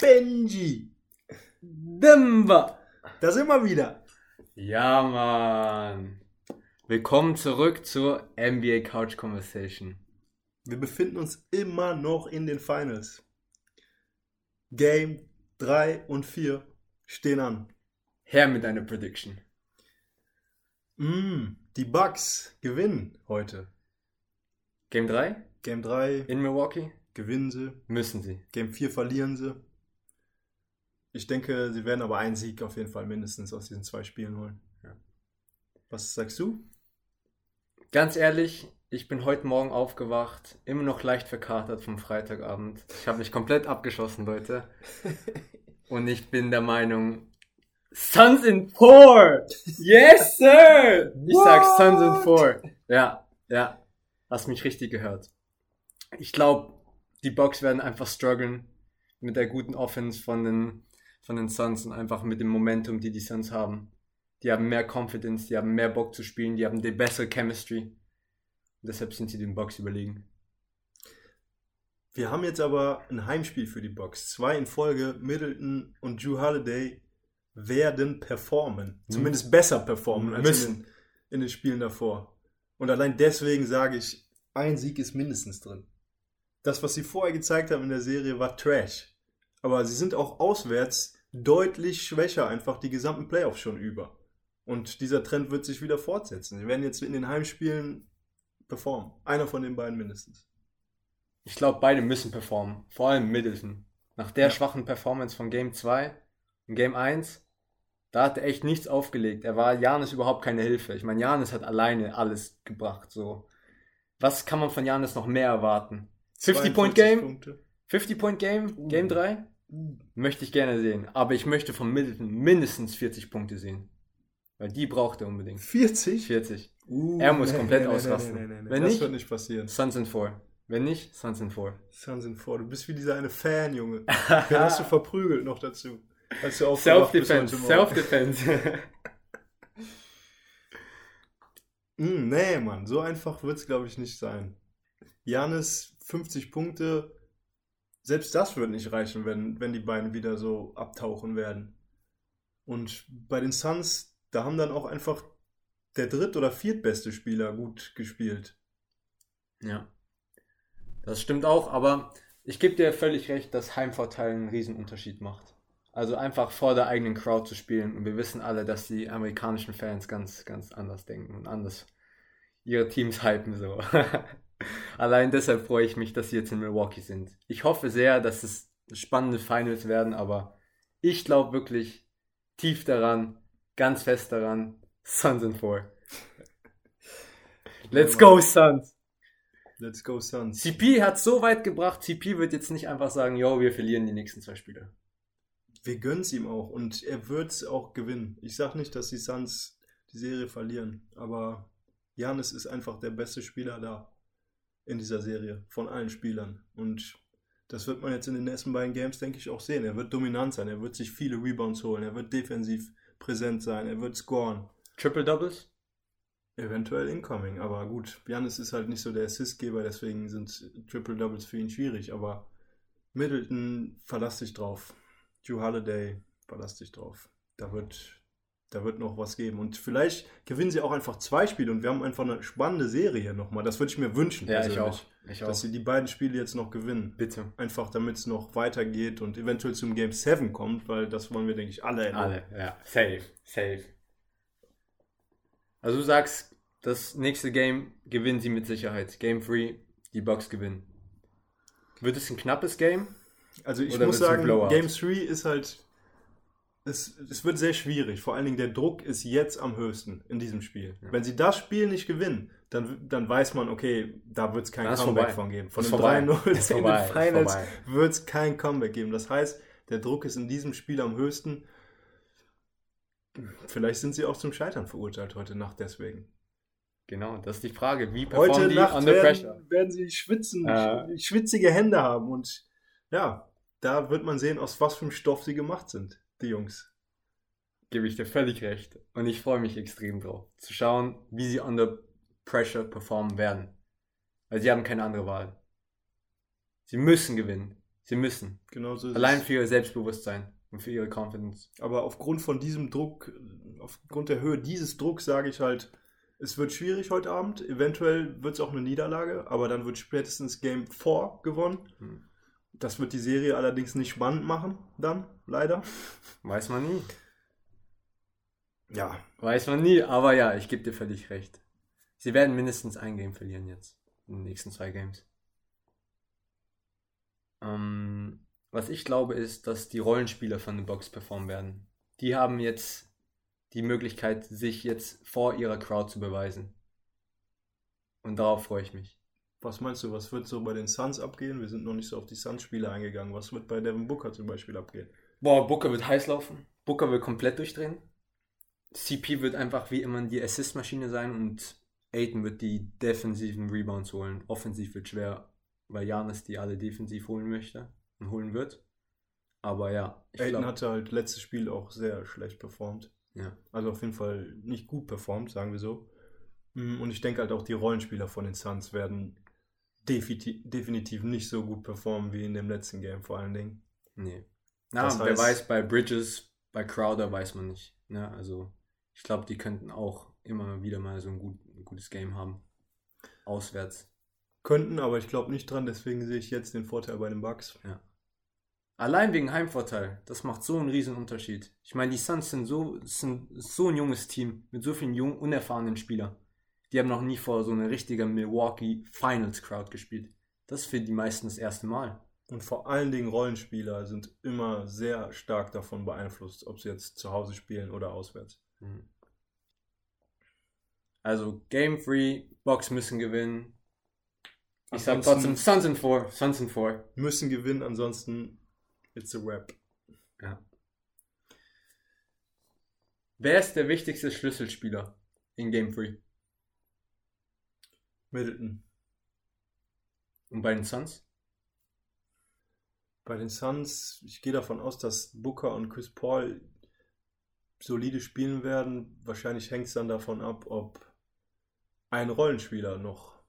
Benji. Dimba. Da sind wir wieder. Ja, Mann. Willkommen zurück zur NBA Couch Conversation. Wir befinden uns immer noch in den Finals. Game 3 und 4 stehen an. Her mit einer Prediction. Mm, die Bucks gewinnen heute. Game 3 Game 3 in Milwaukee? gewinnen sie. Müssen sie. Game 4 verlieren sie. Ich denke, sie werden aber einen Sieg auf jeden Fall mindestens aus diesen zwei Spielen holen. Ja. Was sagst du? Ganz ehrlich, ich bin heute Morgen aufgewacht, immer noch leicht verkatert vom Freitagabend. Ich habe mich komplett abgeschossen, Leute. Und ich bin der Meinung, Suns in four! Yes, sir! Ich sag Suns in four. Ja, ja. Hast mich richtig gehört. Ich glaube, die Bucks werden einfach strugglen mit der guten Offense von den, von den Suns und einfach mit dem Momentum, die die Suns haben. Die haben mehr Confidence, die haben mehr Bock zu spielen, die haben die bessere Chemistry. Und deshalb sind sie den Bucks überlegen. Wir haben jetzt aber ein Heimspiel für die Bucks. Zwei in Folge, Middleton und Drew Holiday werden performen. Zumindest besser performen als in Müssen. den, in den Spielen davor. Und allein deswegen sage ich, ein Sieg ist mindestens drin. Das, was sie vorher gezeigt haben in der Serie, war Trash. Aber sie sind auch auswärts deutlich schwächer, einfach die gesamten Playoffs schon über. Und dieser Trend wird sich wieder fortsetzen. Sie werden jetzt in den Heimspielen performen. Einer von den beiden mindestens. Ich glaube, beide müssen performen. Vor allem Middleton. Nach der Ja. schwachen Performance von Game 2 und Game 1, da hat er echt nichts aufgelegt. Er war Janis überhaupt keine Hilfe. Ich meine, Janis hat alleine alles gebracht. So. Was kann man von Janis noch mehr erwarten? 50-Point-Game? 42 Punkte. 50-Point-Game? Uh. Game 3? Möchte ich gerne sehen. Aber ich möchte von Middleton mindestens 40 Punkte sehen. Weil die braucht er unbedingt. 40? 40. Uh, Er muss komplett ausrasten. Wenn das nicht- wird nicht passieren. Suns in 4. Wenn nicht, Suns in 4. Suns in vor. Du bist wie dieser eine Fan, Junge. Den hast du verprügelt noch dazu. Self-Defense. Self-Defense. Mm, nee, Mann. So einfach wird es, glaube ich, nicht sein. Janis 50 Punkte. Selbst das wird nicht reichen, wenn, wenn die beiden wieder so abtauchen werden. Und bei den Suns, da haben dann auch einfach der dritt- oder viertbeste Spieler gut gespielt. ja. Das stimmt auch, aber ich gebe dir völlig recht, dass Heimvorteil einen Riesenunterschied macht. Also einfach vor der eigenen Crowd zu spielen. Und wir wissen alle, dass die amerikanischen Fans ganz, ganz anders denken und anders ihre Teams hypen so. Allein deshalb freue ich mich, dass sie jetzt in Milwaukee sind. Ich hoffe sehr, dass es spannende Finals werden, aber ich glaube wirklich tief daran, ganz fest daran, Suns in four. Let's go, Suns! Let's go Suns. CP hat so weit gebracht, CP wird jetzt nicht einfach sagen, yo, wir verlieren die nächsten zwei Spiele. Wir gönnen es ihm auch und er wird es auch gewinnen. Ich sage nicht, dass die Suns die Serie verlieren, aber Janis ist einfach der beste Spieler da in dieser Serie von allen Spielern. Und das wird man jetzt in den nächsten beiden Games, denke ich, auch sehen. Er wird dominant sein, er wird sich viele Rebounds holen, er wird defensiv präsent sein, er wird scoren. Triple Doubles? Eventuell incoming, aber gut, Janis ist halt nicht so der Assistgeber, deswegen sind Triple Doubles für ihn schwierig, aber Middleton verlass dich drauf. Drew Holiday verlass dich drauf. Da wird, da wird noch was geben. Und vielleicht gewinnen sie auch einfach zwei Spiele und wir haben einfach eine spannende Serie nochmal. Das würde ich mir wünschen, Ja, ich auch. Ich dass sie die beiden Spiele jetzt noch gewinnen. Bitte. Einfach damit es noch weitergeht und eventuell zum Game 7 kommt, weil das wollen wir, denke ich, alle erleben. Alle, ja. Safe, safe. Also du sagst, das nächste Game gewinnen sie mit Sicherheit. Game 3, die Bucks gewinnen. Wird es ein knappes Game? Also ich Oder muss sagen? Game 3 ist halt, es, es wird sehr schwierig. Vor allen Dingen der Druck ist jetzt am höchsten in diesem Spiel. Ja. Wenn sie das Spiel nicht gewinnen, dann, dann weiß man, okay, da wird es kein ist Comeback von geben. Von dem vorbei. 3-0 Ist in den Finals wird es kein Comeback geben. Das heißt, der Druck ist in diesem Spiel am höchsten. Vielleicht sind sie auch zum Scheitern verurteilt heute Nacht deswegen. Genau, das ist die Frage. Wie performen Heute die Nacht under pressure? werden, werden sie schwitzen, Äh. schwitzige Hände haben und ja, da wird man sehen, aus was für einem Stoff sie gemacht sind, die Jungs. Gebe ich dir völlig recht. Und ich freue mich extrem drauf, zu schauen, wie sie under pressure performen werden. Weil sie haben keine andere Wahl. Sie müssen gewinnen. Sie müssen. Genau so Allein für ihr Selbstbewusstsein und für ihre Confidence. Aber aufgrund von diesem Druck, aufgrund der Höhe dieses Drucks sage ich halt, es wird schwierig heute Abend. Eventuell wird es auch eine Niederlage, aber dann wird spätestens Game 4 gewonnen. Hm. Das wird die Serie allerdings nicht spannend machen, dann, leider. Weiß man nie. Ja, Weiß man nie, aber ja, ich gebe dir völlig recht. Sie werden mindestens ein Game verlieren jetzt. In den nächsten zwei Games. Ähm, was ich glaube, ist, dass die Rollenspieler von den Box performen werden. Die haben jetzt die Möglichkeit, sich jetzt vor ihrer Crowd zu beweisen. Und darauf freue ich mich. Was meinst du, was wird so bei den Suns abgehen? Wir sind noch nicht so auf die Suns-Spiele eingegangen. Was wird bei Devin Booker zum Beispiel abgehen? Boah, Booker wird heiß laufen. Booker wird komplett durchdrehen. CP wird einfach wie immer die Assist-Maschine sein und Aiton wird die defensiven Rebounds holen. Offensiv wird schwer, weil Janis die alle defensiv holen möchte und holen wird. Aber ja, ich Aiden glaube, hatte halt letztes Spiel auch sehr schlecht performt. ja. Also auf jeden Fall nicht gut performt, sagen wir so. Mm, Und ich denke halt auch, die Rollenspieler von den Suns werden definitiv, definitiv nicht so gut performen wie in dem letzten Game vor allen Dingen. nee. Na, Das wer heißt- weiß, bei Bridges, bei Crowder weiß man nicht. Ne? Also, ich glaube, die könnten auch immer wieder mal so ein, gut, ein gutes Game haben. Auswärts. Könnten, aber ich glaube nicht dran, deswegen sehe ich jetzt den Vorteil bei den Bucks. Allein wegen Heimvorteil, das macht so einen riesen Unterschied. Ich meine, die Suns sind so, sind so ein junges Team mit so vielen jungen, unerfahrenen Spielern. Die haben noch nie vor so einer richtigen Milwaukee Finals Crowd gespielt. Das ist für die meisten das erste Mal. Und vor allen Dingen Rollenspieler sind immer sehr stark davon beeinflusst, ob sie jetzt zu Hause spielen oder auswärts. Mhm. Also Game 3, Box müssen gewinnen. Ich sag trotzdem Suns in 4, Suns in 4. Müssen gewinnen, ansonsten it's a wrap. Wer ist der wichtigste Schlüsselspieler in Game 3? Middleton. Und bei den Suns? Bei den Suns, ich gehe davon aus, dass Booker und Chris Paul solide spielen werden. Wahrscheinlich hängt es dann davon ab, ob ein Rollenspieler noch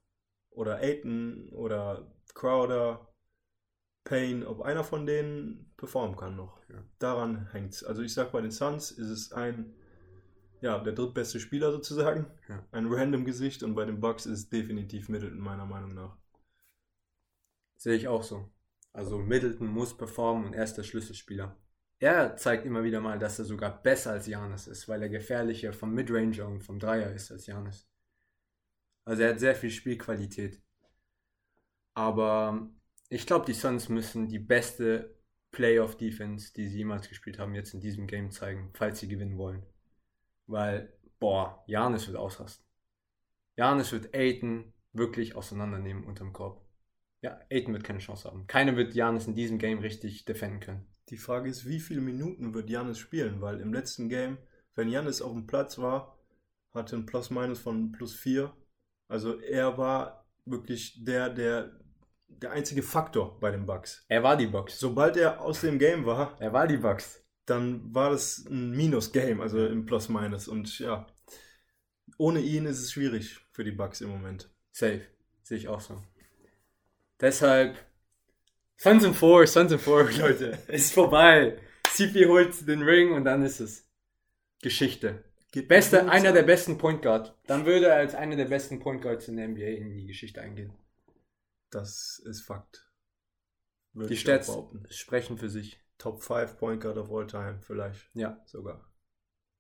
oder Aiton oder Crowder, Payne, ob einer von denen performen kann noch. Ja. Daran hängt es. Also ich sag bei den Suns ist es ein, ja, der drittbeste Spieler sozusagen. Ja. Ein random Gesicht und bei den Bucks ist definitiv Middleton meiner Meinung nach. Sehe ich auch so. Also Middleton muss performen und er ist der Schlüsselspieler. Er zeigt immer wieder mal, dass er sogar besser als Janis ist, weil er gefährlicher vom Midranger und vom Dreier ist als Janis. Also er hat sehr viel Spielqualität. Aber ich glaube, die Suns müssen die beste Playoff-Defense, die sie jemals gespielt haben, jetzt in diesem Game zeigen, falls sie gewinnen wollen. Weil, boah, Janis wird ausrasten. Janis wird Aiton wirklich auseinandernehmen unterm Korb. Ja, Aiton wird keine Chance haben. Keiner wird Janis in diesem Game richtig defenden können. Die Frage ist, wie viele Minuten wird Janis spielen? Weil im letzten Game, wenn Janis auf dem Platz war, hatte ein Plus-Minus von plus 4. Also er war wirklich der, der, der einzige Faktor bei den Bucks. Er war die Box. Sobald er aus dem Game war, Er war die Box. Dann war das ein Minus-Game, also im Plus-Minus. Und ja, ohne ihn ist es schwierig für die Bucks im Moment. Safe. Sehe ich auch so. Deshalb, Suns in 4, Suns in 4, Leute. Ist vorbei. CP holt den Ring und dann ist es Geschichte. Geht Beste, einer der besten Point Guard. Dann würde er als einer der besten Point Guards in der NBA in die Geschichte eingehen. Das ist Fakt. Würde Die Stats sprechen für sich. Top 5 Point Guard of all time, vielleicht Ja, sogar.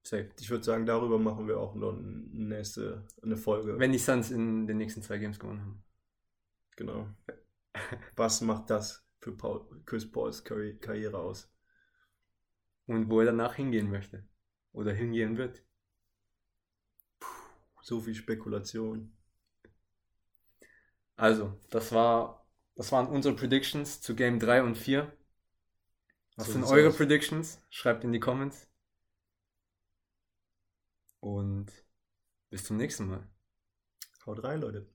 safe. Ich würde sagen, darüber machen wir auch noch eine nächste eine Folge. Wenn die Suns in den nächsten zwei Games gewonnen haben. genau. Was macht das für Paul, Chris Pauls Karri- Karriere aus? Und wo er danach hingehen möchte. Oder hingehen wird. So viel Spekulation. Also, das war, das waren unsere Predictions zu Game 3 und 4. Was So sind eure aus. Predictions? Schreibt in die Comments. Und bis zum nächsten Mal. Haut rein, Leute.